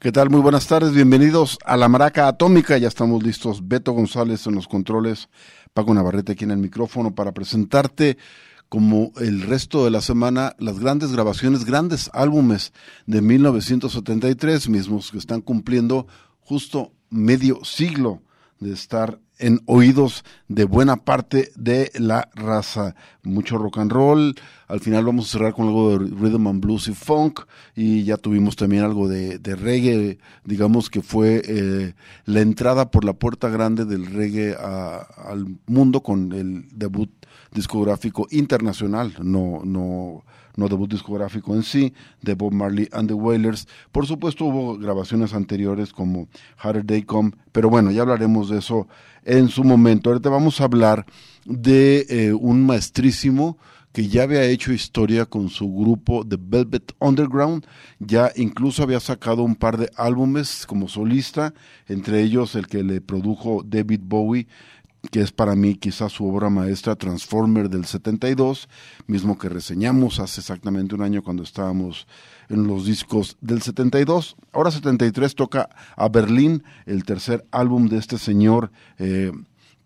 ¿Qué tal? Muy buenas tardes, bienvenidos a la Maraca Atómica. Ya estamos listos. Beto González en los controles, Paco Navarrete aquí en el micrófono para presentarte como el resto de la semana las grandes grabaciones, grandes álbumes de 1973, mismos que están cumpliendo justo medio siglo de estar en oídos de buena parte de la raza. Mucho rock and roll. Al final vamos a cerrar con algo de rhythm and blues y funk. Y ya tuvimos también algo de, reggae, digamos que fue eh, la entrada por la puerta grande del reggae al mundo con el debut discográfico internacional. No, no no debut discográfico en sí, de Bob Marley and the Wailers. Por supuesto hubo grabaciones anteriores como Harder Day Come, pero bueno, ya hablaremos de eso en su momento. Ahorita vamos a hablar de eh, un maestrísimo que ya había hecho historia con su grupo The Velvet Underground, ya incluso había sacado un par de álbumes como solista, entre ellos el que le produjo David Bowie que es para mí quizás su obra maestra Transformer del 72, mismo que reseñamos hace exactamente un año cuando estábamos en los discos del 72. Ahora 73 toca a Berlín, el tercer álbum de este señor eh,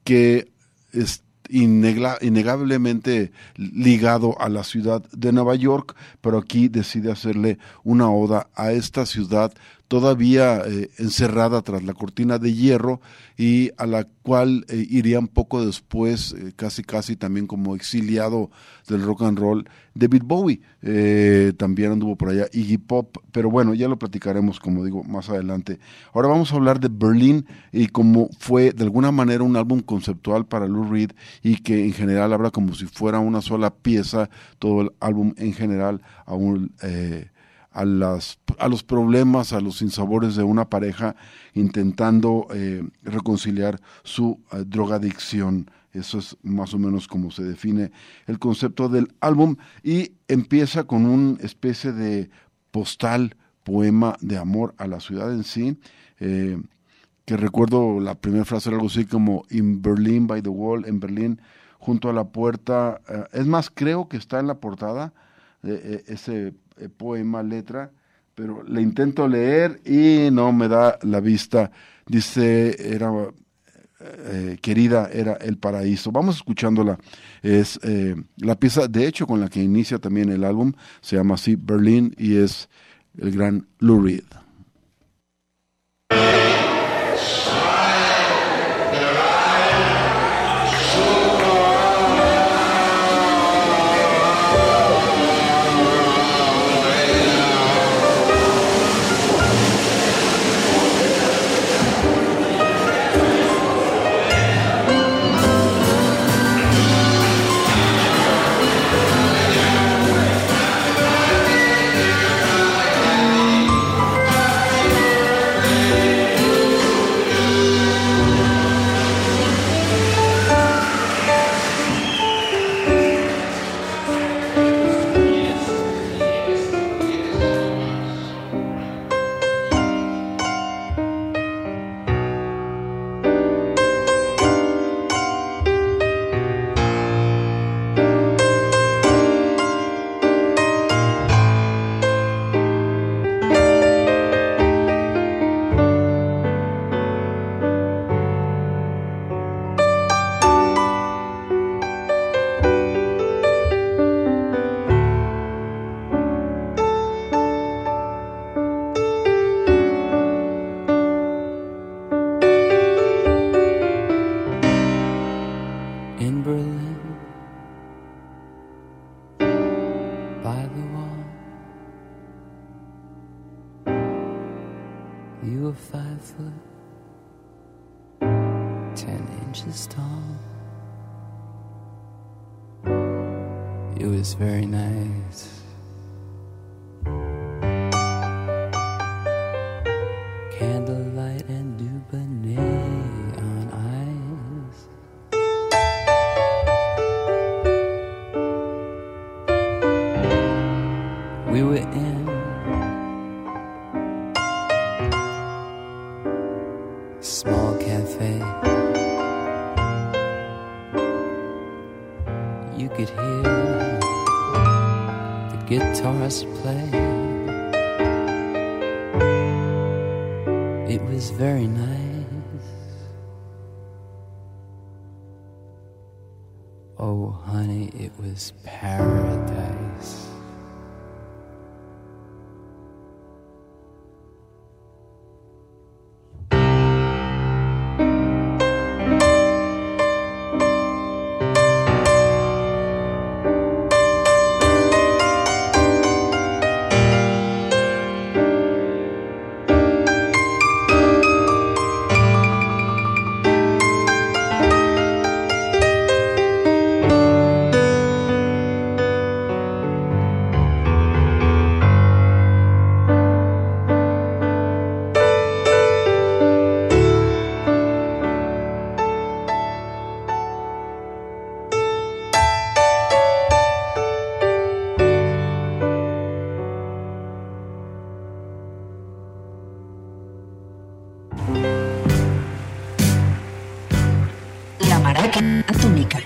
que es innegablemente ligado a la ciudad de Nueva York, pero aquí decide hacerle una oda a esta ciudad todavía eh, encerrada tras la cortina de hierro y a la cual eh, irían poco después, eh, casi casi también como exiliado del rock and roll, David Bowie. también anduvo por allá Iggy Pop, pero bueno, ya lo platicaremos, como digo, más adelante. Ahora vamos a hablar de Berlín y cómo fue de alguna manera un álbum conceptual para Lou Reed y que en general habla como si fuera una sola pieza, todo el álbum en general, a un a, los problemas, a los sinsabores de una pareja intentando eh, reconciliar su eh, drogadicción. Eso es más o menos como se define el concepto del álbum y empieza con una especie de postal, poema de amor a la ciudad en sí, eh, que recuerdo la primera frase era algo así como In Berlin by the Wall, en Berlín, junto a la puerta. es más, creo que está en la portada ese poema, letra, pero le intento leer y no me da la vista. Dice, era eh, querida, era el paraíso. Vamos escuchándola. Es eh, la pieza, de hecho, con la que inicia también el álbum, se llama así Berlín y es el gran Lou Reed. eyes. Maraca atómica.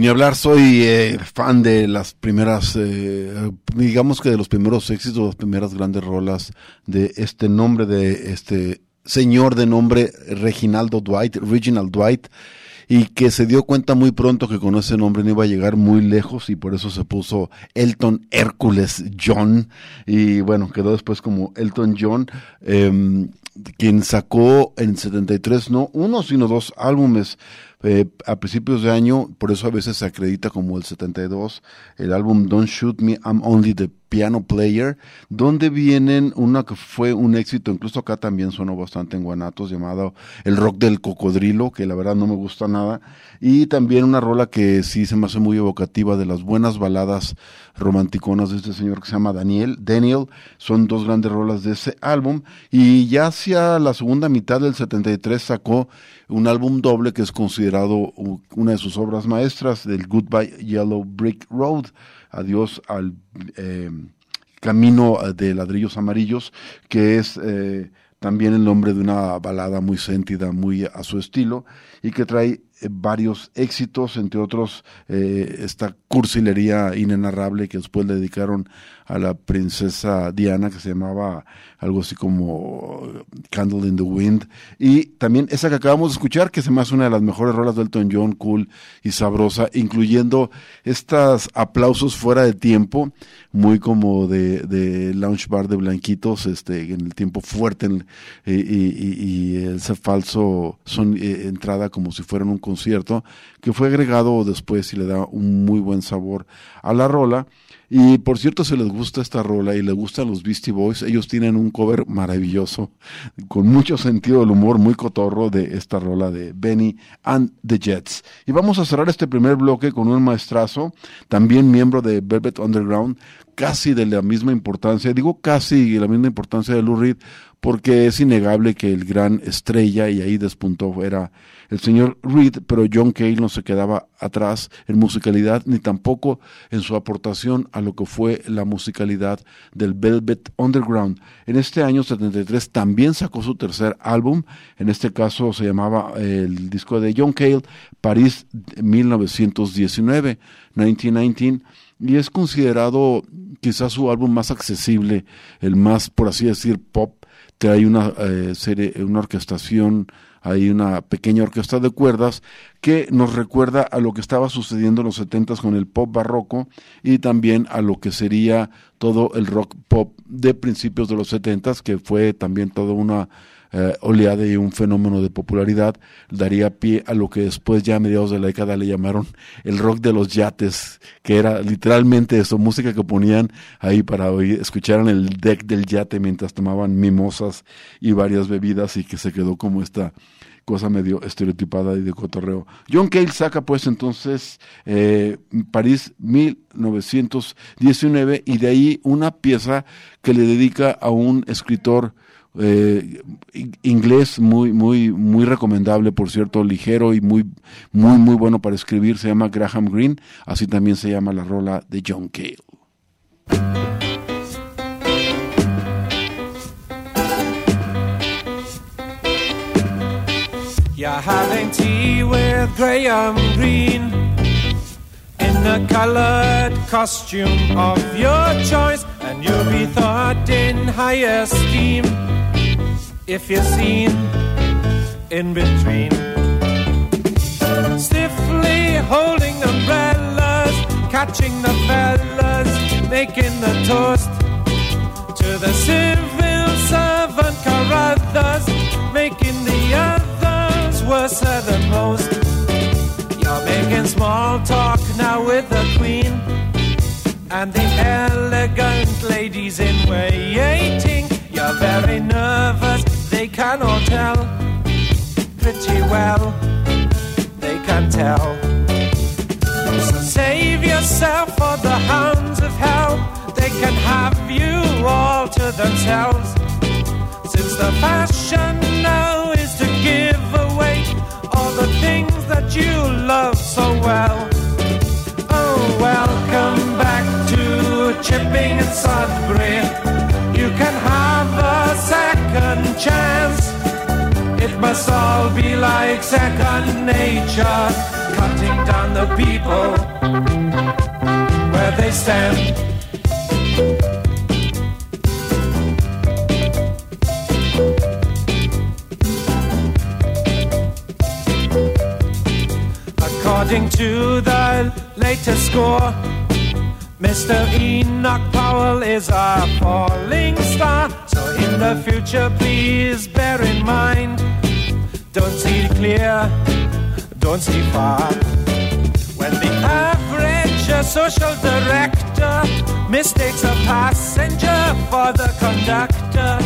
Ni hablar, soy eh, fan de las primeras, eh, digamos que de los primeros éxitos, las primeras grandes rolas de este nombre de este señor de nombre Reginaldo Dwight, Reginald Dwight, y que se dio cuenta muy pronto que con ese nombre no iba a llegar muy lejos y por eso se puso Elton Hércules John y bueno, quedó después como Elton John, eh, quien sacó en 73 no uno sino dos álbumes eh, a principios de año, por eso a veces se acredita como el 72, el álbum Don't Shoot Me, I'm Only the Piano Player, donde vienen una que fue un éxito, incluso acá también sonó bastante en Guanatos, llamado El Rock del Cocodrilo, que la verdad no me gusta nada, y también una rola que sí se me hace muy evocativa de las buenas baladas romanticonas de este señor que se llama Daniel, Daniel, son dos grandes rolas de ese álbum, y ya hacia la segunda mitad del 73 sacó un álbum doble que es considerado una de sus obras maestras, del Goodbye Yellow Brick Road, Adiós al eh, Camino de Ladrillos Amarillos, que es eh, también el nombre de una balada muy sentida, muy a su estilo, y que trae varios éxitos, entre otros eh, esta cursilería inenarrable que después le dedicaron a la princesa Diana, que se llamaba algo así como Candle in the Wind, y también esa que acabamos de escuchar, que se me una de las mejores rolas de Elton John, cool y sabrosa, incluyendo estos aplausos fuera de tiempo, muy como de, de lounge bar de blanquitos, este, en el tiempo fuerte, y, y, ese falso son eh, entrada como si fueran un concierto, que fue agregado después y le da un muy buen sabor a la rola. Y por cierto, si les gusta esta rola y les gustan los Beastie Boys, ellos tienen un cover maravilloso, con mucho sentido del humor, muy cotorro de esta rola de Benny and the Jets. Y vamos a cerrar este primer bloque con un maestrazo, también miembro de Velvet Underground, casi de la misma importancia, digo casi la misma importancia de Lou Reed, porque es innegable que el gran estrella, y ahí despuntó, era el señor Reed, pero John Cale no se quedaba atrás en musicalidad, ni tampoco en su aportación a lo que fue la musicalidad del Velvet Underground. En este año 73 también sacó su tercer álbum, en este caso se llamaba el disco de John Cale, París 1919, 1919 y es considerado quizás su álbum más accesible, el más, por así decir, pop. Trae una eh, serie, una orquestación, hay una pequeña orquesta de cuerdas que nos recuerda a lo que estaba sucediendo en los setentas con el pop barroco y también a lo que sería todo el rock pop de principios de los setentas, que fue también toda una eh, oleada y un fenómeno de popularidad, daría pie a lo que después ya a mediados de la década le llamaron el rock de los yates, que era literalmente eso, música que ponían ahí para oír, escucharan el deck del yate mientras tomaban mimosas y varias bebidas y que se quedó como esta cosa medio estereotipada y de cotorreo. John Cale saca pues entonces eh, París 1919 y de ahí una pieza que le dedica a un escritor eh, inglés muy muy muy recomendable por cierto ligero y muy muy muy bueno para escribir. Se llama Graham Greene. Así también se llama la rola de John Cale You're having tea with Graham Greene in the colored costume of your choice, and you'll be thought in high esteem if you're seen in between. Stiffly holding umbrellas, catching the fellas, making the toast to the civil servant Carruthers, making the worse than most. You're making small talk now with the Queen and the elegant ladies in waiting. You're very nervous, they cannot tell. Pretty well, they can tell. So save yourself for the hounds of hell. They can have you all to themselves. Since the fashion now things that you love so well. Oh, welcome back to Chipping and Sudbury. You can have a second chance. It must all be like second nature. cutting down the people where they stand. According to the latest score, Mr. Enoch Powell is a falling star. So in the future, please bear in mind, don't see clear, don't see far. When the average social director mistakes a passenger for the conductor,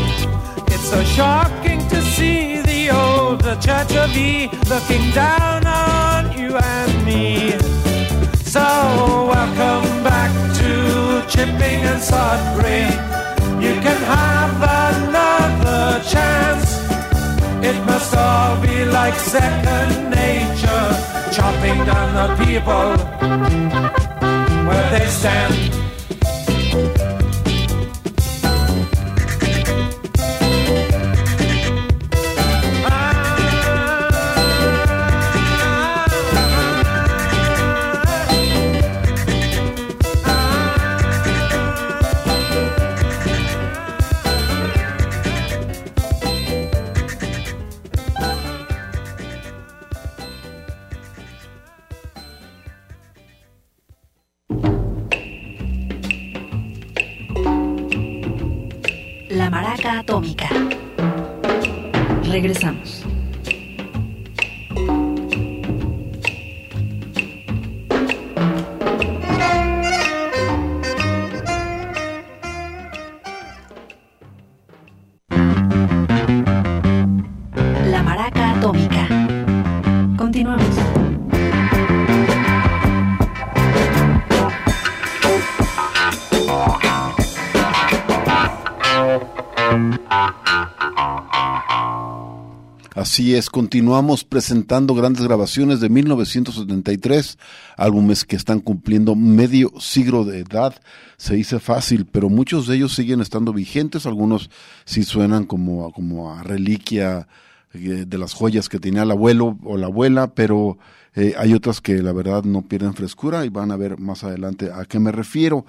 so shocking to see the old Church of E looking down on you and me. So welcome back to Chipping and Sudbury. You can have another chance. It must all be like second nature, chopping down the people where they stand. Regresamos. Así es, continuamos presentando grandes grabaciones de 1973, álbumes que están cumpliendo medio siglo de edad. Se dice fácil, pero muchos de ellos siguen estando vigentes, algunos sí suenan como, como a reliquia eh, de las joyas que tenía el abuelo o la abuela, pero eh, hay otras que la verdad no pierden frescura y van a ver más adelante a qué me refiero.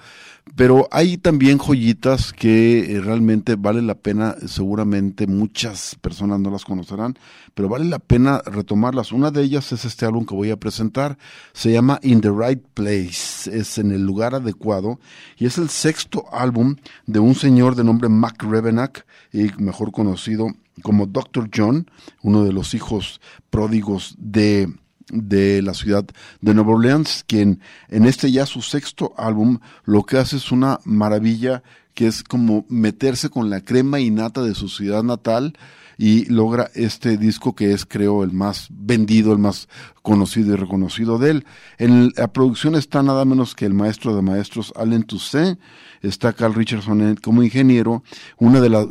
Pero hay también joyitas que eh, realmente vale la pena, seguramente muchas personas no las conocerán, pero vale la pena retomarlas. Una de ellas es este álbum que voy a presentar, se llama In the Right Place, es en el lugar adecuado y es el sexto álbum de un señor de nombre Mac Revenack, y mejor conocido como Dr. John, uno de los hijos pródigos de de la ciudad de Nueva Orleans, quien en este ya su sexto álbum lo que hace es una maravilla que es como meterse con la crema innata de su ciudad natal y logra este disco que es creo el más vendido, el más conocido y reconocido de él. En la producción está nada menos que el maestro de maestros Allen Toussaint, está Carl Richardson como ingeniero, una de las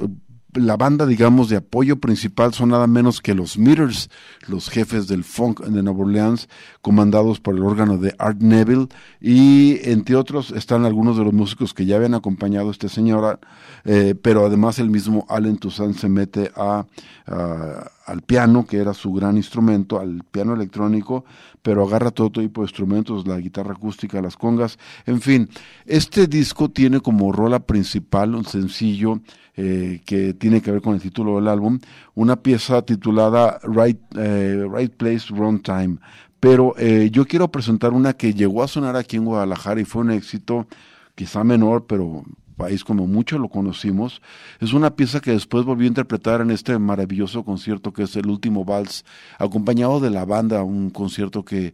la banda, digamos, de apoyo principal son nada menos que los Meters, los jefes del funk de Nueva Orleans, comandados por el órgano de Art Neville, y entre otros están algunos de los músicos que ya habían acompañado a este señor, eh, pero además el mismo Allen Toussaint se mete a, al piano, que era su gran instrumento, al piano electrónico, pero agarra todo tipo de instrumentos, la guitarra acústica, las congas, en fin. Este disco tiene como rola principal un sencillo eh, que tiene que ver con el título del álbum, una pieza titulada Right, eh, right Place, Wrong Time. Pero eh, yo quiero presentar una que llegó a sonar aquí en Guadalajara y fue un éxito quizá menor, pero país como mucho lo conocimos. Es una pieza que después volvió a interpretar en este maravilloso concierto que es el último vals, acompañado de la banda, un concierto que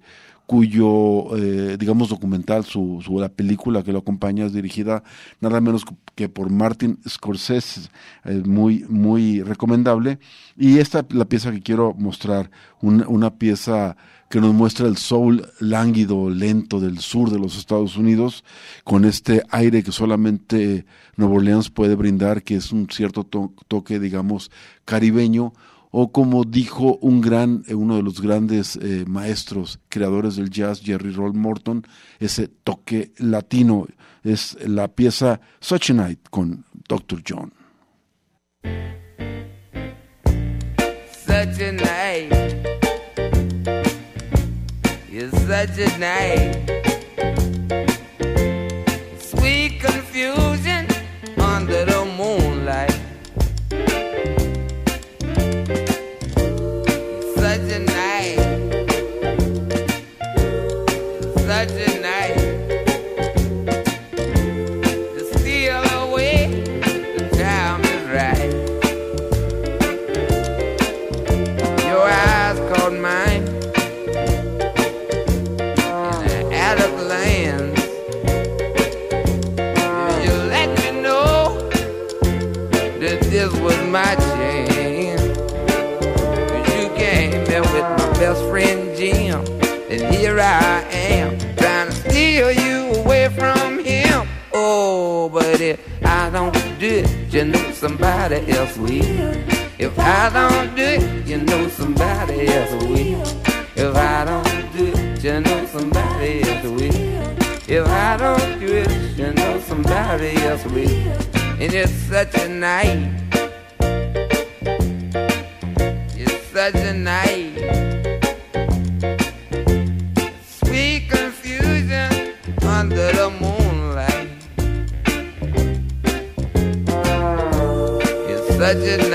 cuyo, eh, digamos, documental, su, su, la película que lo acompaña es dirigida nada menos que por Martin Scorsese, muy, muy recomendable. Y esta la pieza que quiero mostrar, un, una pieza que nos muestra el soul lánguido, lento del sur de los Estados Unidos, con este aire que solamente Nueva Orleans puede brindar, que es un cierto to toque, digamos, caribeño, o como dijo un gran, eh, uno de los grandes eh, maestros, creadores del jazz, Jerry Roll Morton, ese toque latino, es la pieza Such a Night con Dr. John. Such a night, such a night, sweet confusion. And here I am, trying to steal you away from him. Oh, but if I don't do it, you know somebody else will. If I don't do it, you know somebody else will. If I don't do it, you know somebody else will. If I don't do it, you know somebody else will. And it's such a night. It's such a night. I didn't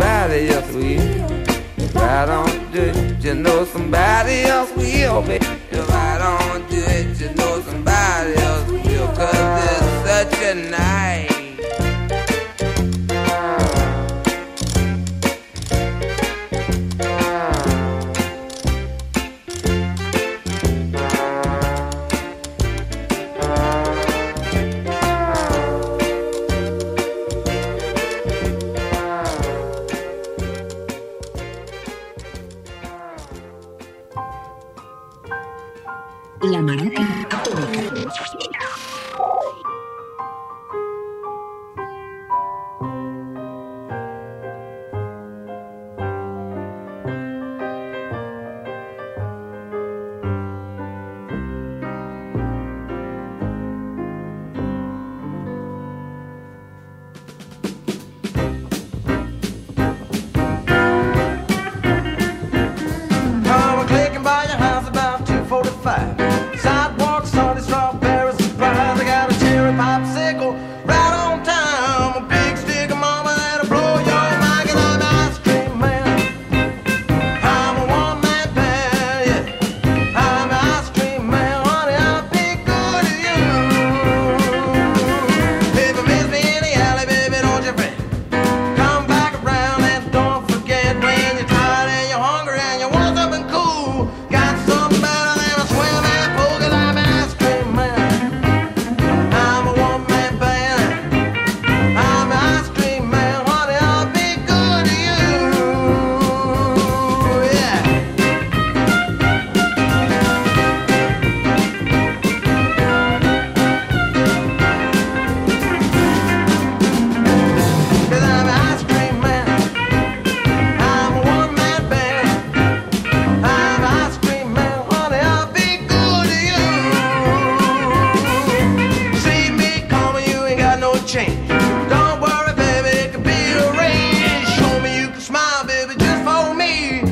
somebody else will. If I don't do it, you know somebody else will baby. for me.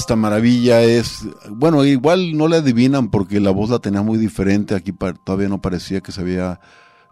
Esta maravilla es, bueno, igual no le adivinan porque la voz la tenía muy diferente, aquí todavía no parecía que se había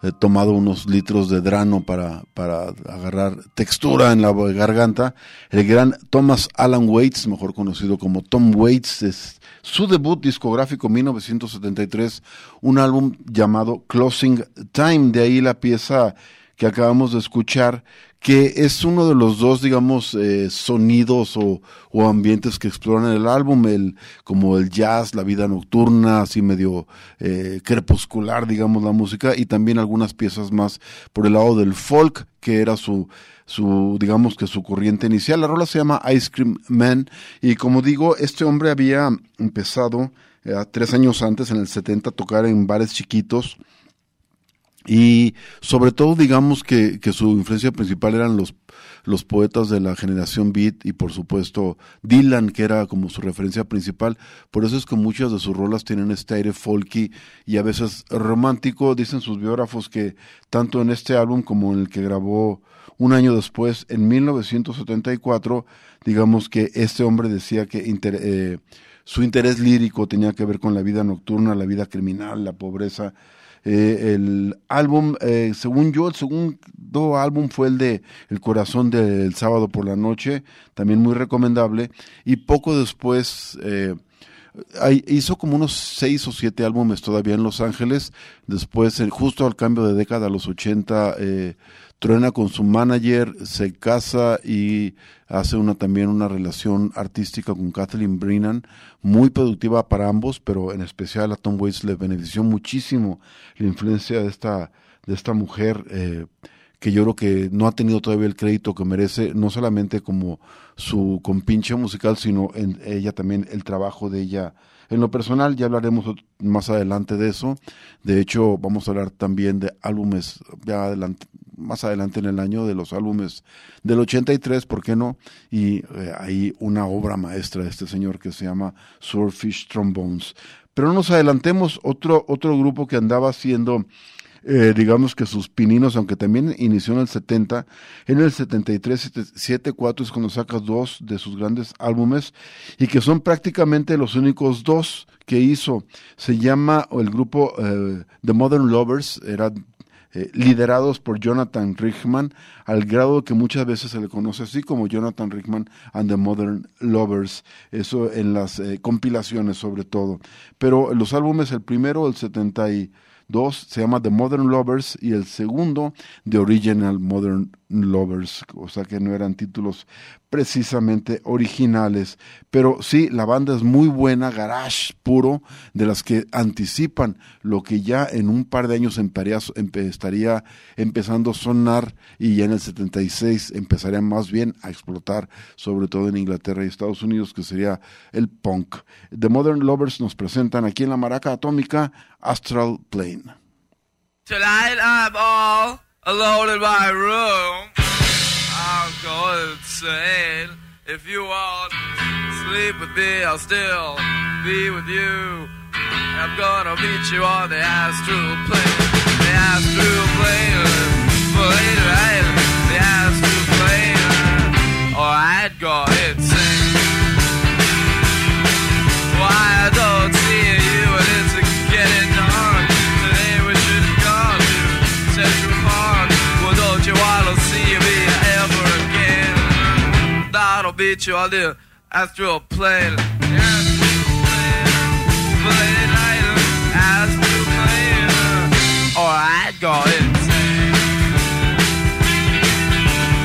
eh, tomado unos litros de drano para, para agarrar textura en la garganta. El gran Thomas Alan Waits, mejor conocido como Tom Waits, es su debut discográfico 1973, un álbum llamado Closing Time, de ahí la pieza que acabamos de escuchar, que es uno de los dos, digamos, eh, sonidos o, o ambientes que exploran el álbum, el, como el jazz, la vida nocturna, así medio eh, crepuscular, digamos, la música, y también algunas piezas más por el lado del folk, que era su, su, digamos que su corriente inicial. La rola se llama Ice Cream Man, y como digo, este hombre había empezado eh, tres años antes, en el 70, a tocar en bares chiquitos, y sobre todo digamos que, que su influencia principal eran los, los poetas de la generación beat y por supuesto Dylan que era como su referencia principal. Por eso es que muchas de sus rolas tienen este aire folky y a veces romántico. Dicen sus biógrafos que tanto en este álbum como en el que grabó un año después en 1974 digamos que este hombre decía que eh, su interés lírico tenía que ver con la vida nocturna la vida criminal la pobreza eh, el álbum, eh, según yo, el segundo álbum fue el de El corazón del sábado por la noche, también muy recomendable. Y poco después eh, hizo como unos seis o siete álbumes todavía en Los Ángeles. Después, justo al cambio de década, a los 80, eh, truena con su manager, se casa y hace una también una relación artística con Kathleen Brennan, muy productiva para ambos, pero en especial a Tom Waits le benefició muchísimo la influencia de esta, de esta mujer, eh, que yo creo que no ha tenido todavía el crédito que merece, no solamente como su compinche musical, sino en ella también el trabajo de ella. En lo personal, ya hablaremos más adelante de eso. De hecho, vamos a hablar también de álbumes, ya adelante, más adelante en el año, de los álbumes del 83, ¿por qué no? Y eh, hay una obra maestra de este señor que se llama Swordfish Trombones. Pero no nos adelantemos, otro, otro grupo que andaba haciendo eh, digamos que sus pininos, aunque también inició en el 70, en el 73, 74 es cuando saca dos de sus grandes álbumes y que son prácticamente los únicos dos que hizo. Se llama el grupo eh, The Modern Lovers, era eh, liderados por Jonathan Richman, al grado que muchas veces se le conoce así como Jonathan Richman and the Modern Lovers, eso en las eh, compilaciones sobre todo. Pero los álbumes, el primero, el 72, se llama The Modern Lovers y el segundo, The Original Modern Lovers, o sea que no eran títulos precisamente originales. Pero sí, la banda es muy buena, garage puro, de las que anticipan lo que ya en un par de años estaría empezando a sonar y ya en el 76 empezaría más bien a explotar, sobre todo en Inglaterra y Estados Unidos, que sería el punk. The Modern Lovers nos presentan aquí en la Maraca Atómica Astral Plane. Tonight I'm all alone in my room. Going insane. If you want sleep with me, I'll still be with you. I'm gonna meet you on the astral plane. The astral plane. Plane, right? The astral plane. Oh, or I'd go insane. Why I don't see you That'll beat you plane, astral plane. Or I'd go insane.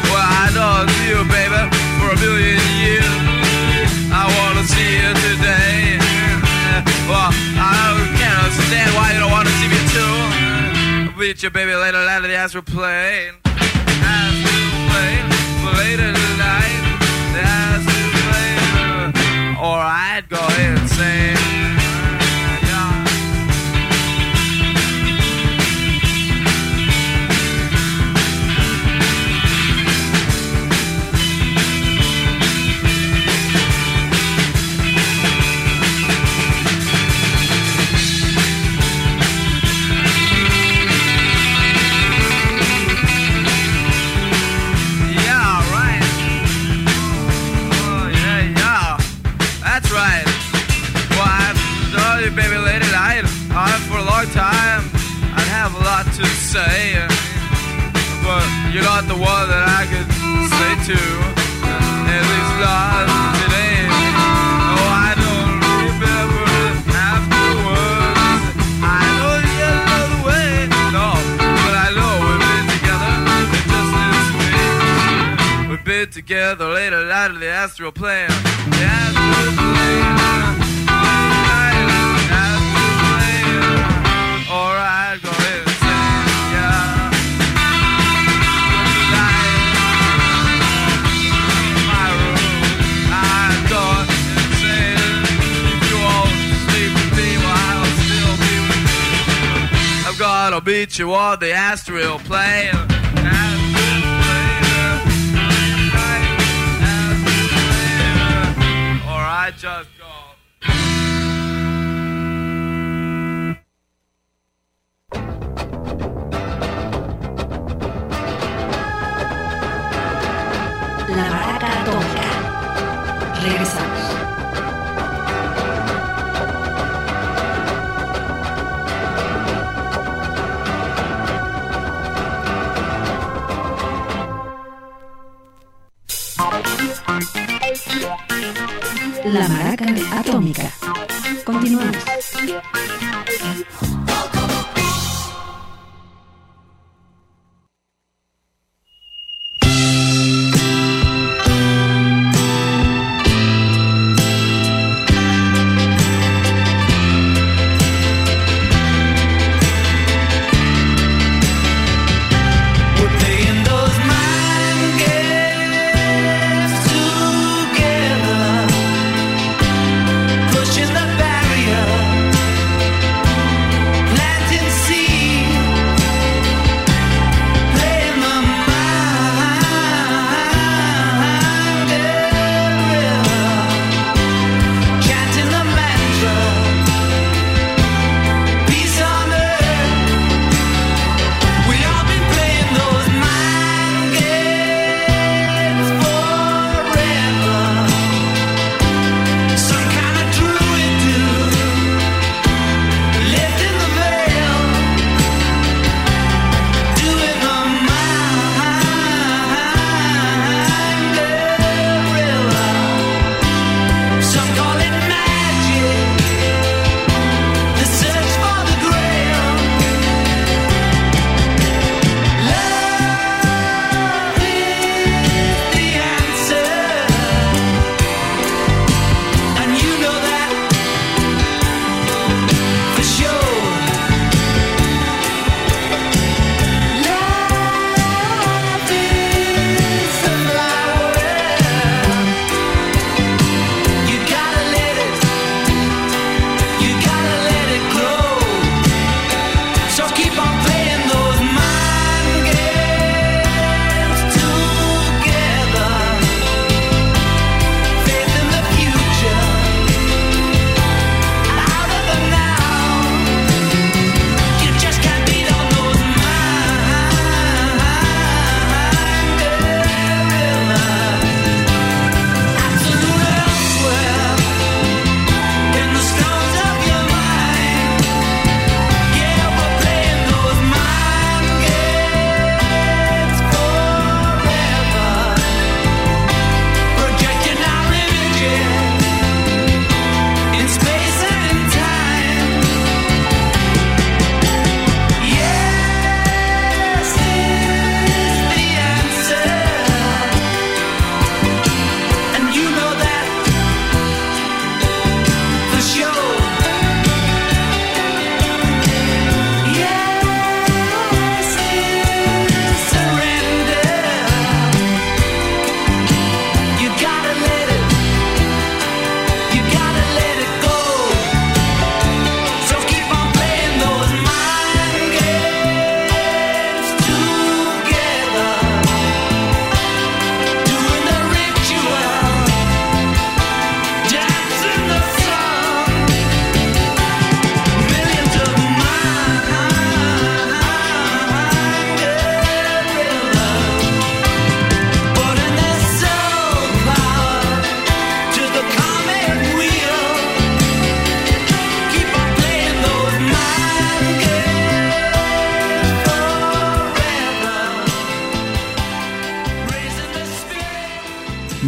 Well, I you, baby, for a million years. I wanna see you today. I can't understand why you don't wanna see me too. I'll meet you, baby, later the astral plane. Astral plane, later tonight, the astral plane. Or I'd go insane. To say, but you got the one that I could say to. At least not today. Oh, I don't remember afterwards. I know you know the way, no, but I know we've been together just this week. We've been together late at night in the astral plane. The astral plane. Beat you on the astral plane. Astral plane, astral plane. Alright, just La Maraca Atómica. Continuamos.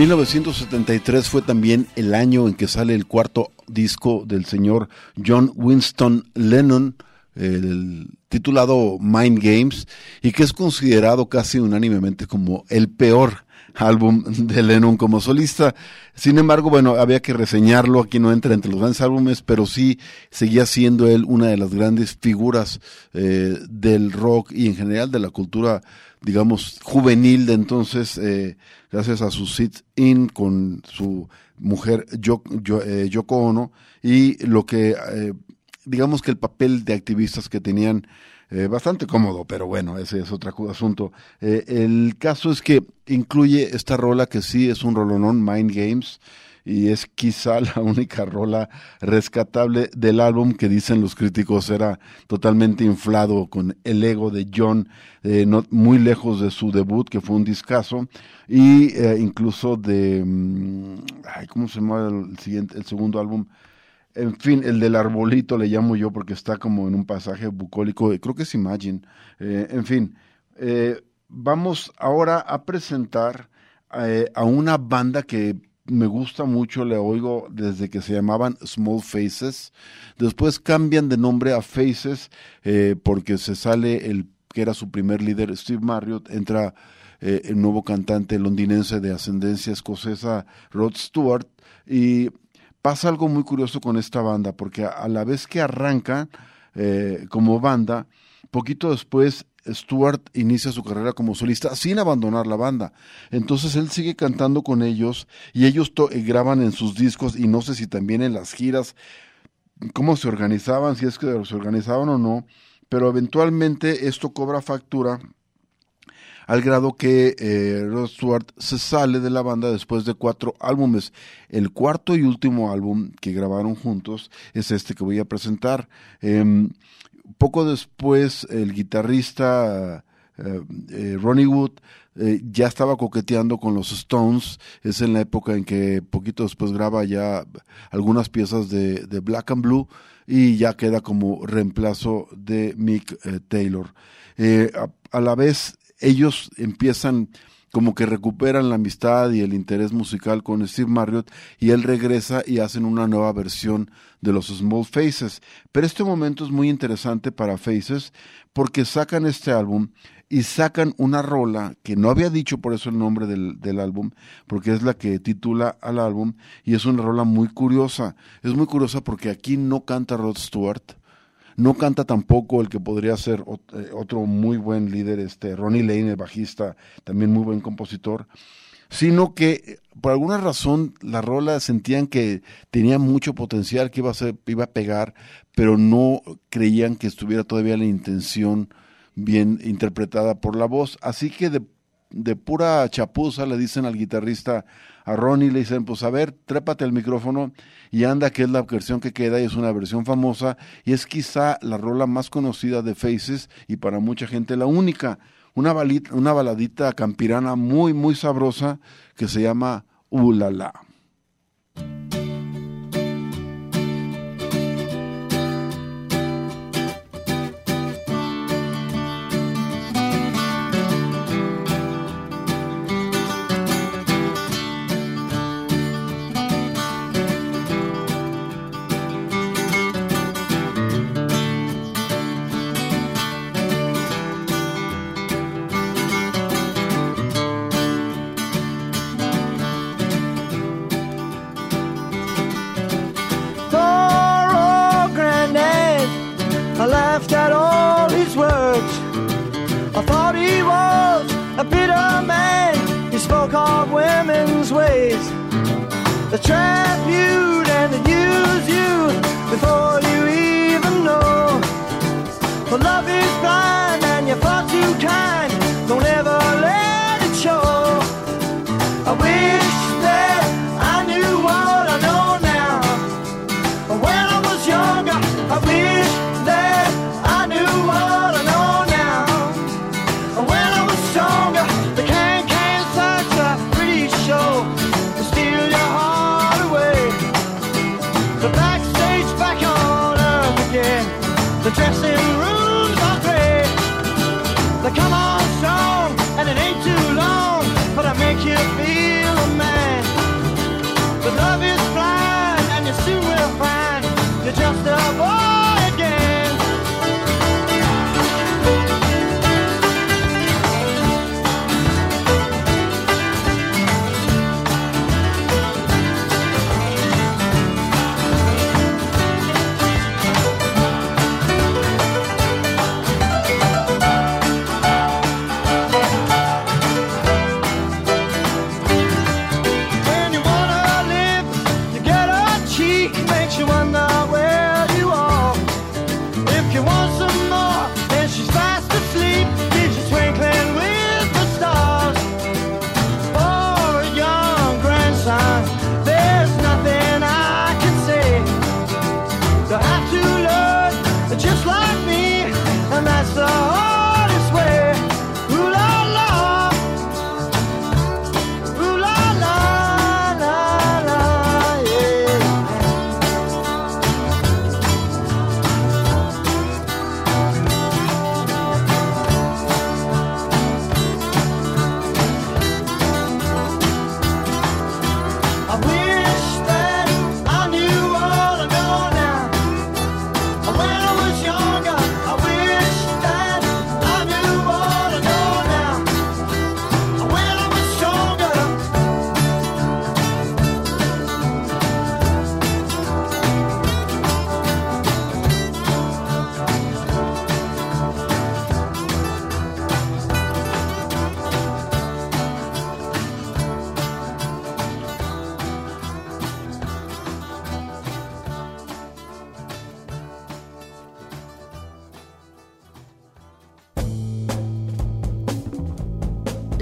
1973 fue también el año en que sale el cuarto disco del señor John Winston Lennon, el titulado Mind Games, y que es considerado casi unánimemente como el peor álbum de Lennon como solista. Sin embargo, bueno, había que reseñarlo, aquí no entra entre los grandes álbumes, pero sí seguía siendo él una de las grandes figuras eh, del rock y en general de la cultura, digamos, juvenil de entonces, eh, gracias a su sit-in con su mujer Yoko, Yo- eh, Yoko Ono y lo que, eh, digamos que el papel de activistas que tenían eh, bastante cómodo, pero bueno, ese es otro asunto. Eh, el caso es que incluye esta rola que sí es un rolonón, Mind Games, y es quizá la única rola rescatable del álbum que dicen los críticos era totalmente inflado con el ego de John, eh, no- muy lejos de su debut, que fue un discazo, y eh, incluso de, mm, ay, ¿cómo se llama el siguiente, el segundo álbum? En fin, el del arbolito le llamo yo porque está como en un pasaje bucólico, creo que es Imagine. Eh, en fin, eh, vamos ahora a presentar eh, a una banda que me gusta mucho, le oigo desde que se llamaban Small Faces. Después cambian de nombre a Faces porque se sale el que era su primer líder, Steve Marriott, entra el nuevo cantante londinense de ascendencia escocesa, Rod Stewart, y pasa algo muy curioso con esta banda, porque a, la vez que arranca eh, como banda, poquito después Stewart inicia su carrera como solista sin abandonar la banda. Entonces él sigue cantando con ellos y ellos eh, graban en sus discos y no sé si también en las giras cómo se organizaban, si es que se organizaban o no, pero eventualmente esto cobra factura al grado que eh, Rod se sale de la banda después de cuatro álbumes. El cuarto y último álbum que grabaron juntos es este que voy a presentar. Em, poco después, el guitarrista eh, eh, Ronnie Wood eh, ya estaba coqueteando con los Stones. Es en la época en que poquito después graba ya algunas piezas de, Black and Blue y ya queda como reemplazo de Mick Taylor. A la vez, ellos empiezan como que recuperan la amistad y el interés musical con Steve Marriott y él regresa y hacen una nueva versión de los Small Faces. Pero este momento es muy interesante para Faces porque sacan este álbum y sacan una rola que no había dicho por eso el nombre del, del álbum, porque es la que titula al álbum y es una rola muy curiosa. Es muy curiosa porque aquí no canta Rod Stewart, no canta tampoco el que podría ser eh, otro muy buen líder, este Ronnie Lane, el bajista, también muy buen compositor, sino que eh, por alguna razón la rola sentían que tenía mucho potencial, que iba a ser, iba a pegar, pero no creían que estuviera todavía la intención bien interpretada por la voz. Así que de, de pura chapuza le dicen al guitarrista, a Ronnie, le dicen, pues a ver, trépate el micrófono y anda, que es la versión que queda y es una versión famosa y es quizá la rola más conocida de Faces y para mucha gente la única. Una, balita, una baladita campirana muy, muy sabrosa que se llama Ulala. try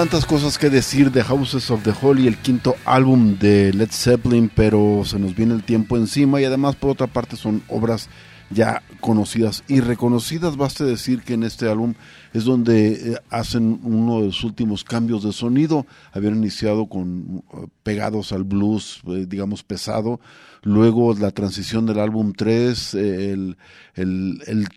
Tantas cosas que decir de Houses of the Holy, el quinto álbum de Led Zeppelin, pero se nos viene el tiempo encima y además por otra parte son obras ya conocidas y reconocidas. Baste decir que en este álbum es donde eh, hacen uno de los últimos cambios de sonido. Habían iniciado con eh, pegados al blues, eh, digamos pesado. Luego la transición del álbum 3, eh, el, el, el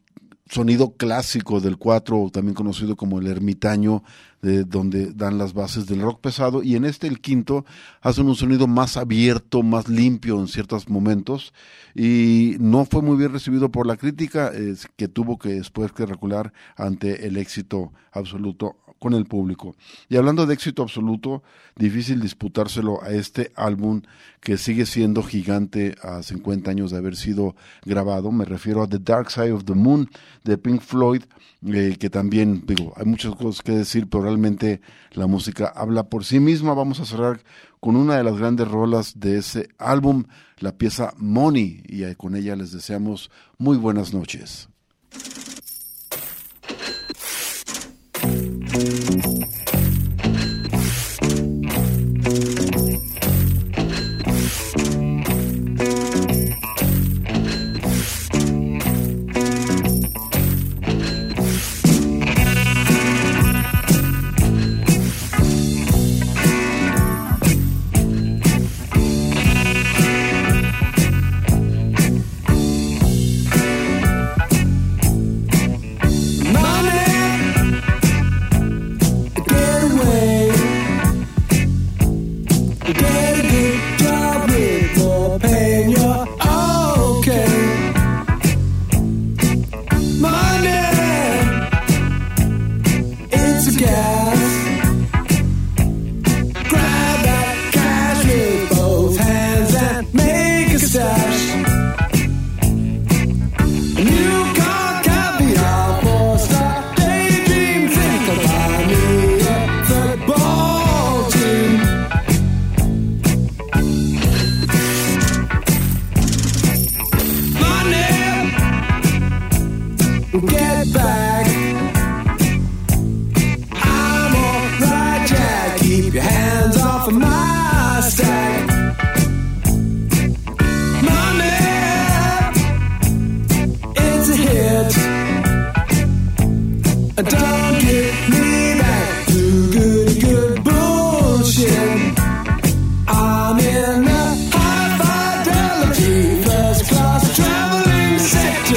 sonido clásico del 4, también conocido como el ermitaño, de donde dan las bases del rock pesado, y en este, el quinto, hacen un sonido más abierto, más limpio en ciertos momentos, y no fue muy bien recibido por la crítica, eh, que tuvo que después que recular ante el éxito absoluto con el público. Y hablando de éxito absoluto, difícil disputárselo a este álbum que sigue siendo gigante a 50 años de haber sido grabado. Me refiero a The Dark Side of the Moon de Pink Floyd, eh, que también, digo, hay muchas cosas que decir, pero realmente la música habla por sí misma. Vamos a cerrar con una de las grandes rolas de ese álbum, la pieza Money, y con ella les deseamos muy buenas noches. Música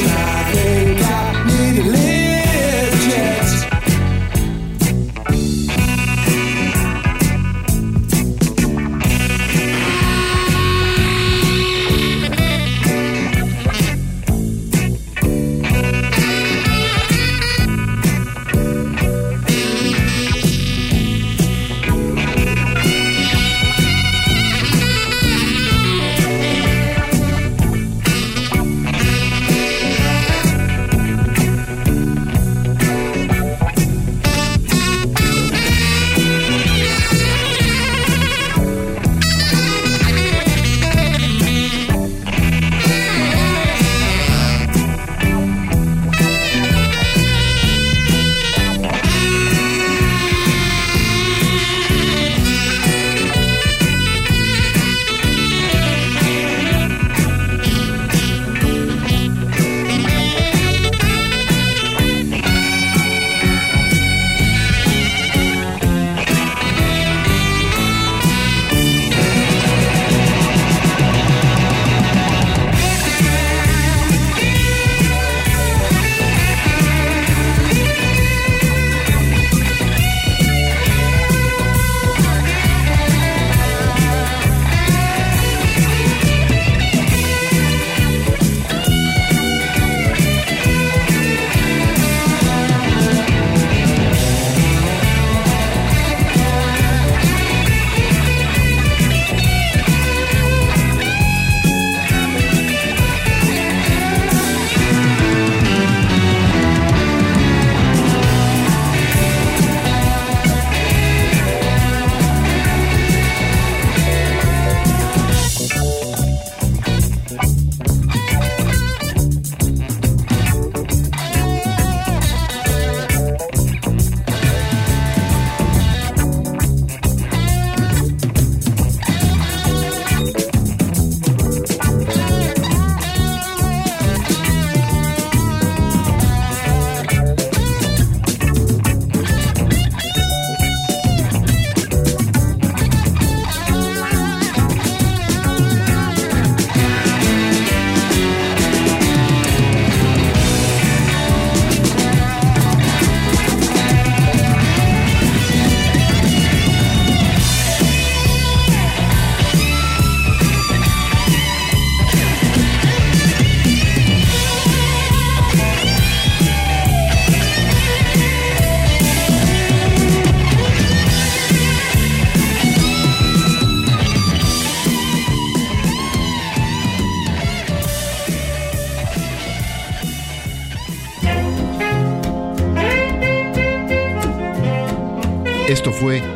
Father.